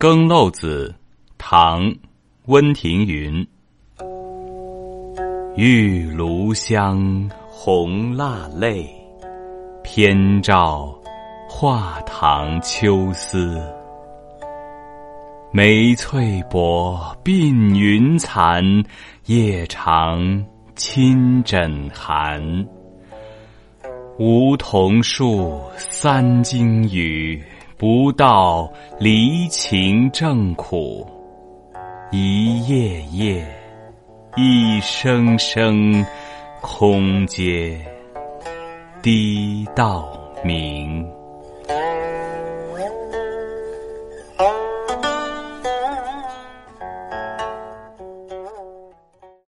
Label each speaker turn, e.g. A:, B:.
A: 更漏子，唐·温庭筠。玉炉香，红蜡泪，偏照画堂秋思。梅翠薄，鬓云残，夜长衾枕寒。梧桐树，三更雨。不到离情正苦，一夜夜，一声声，空阶低到明。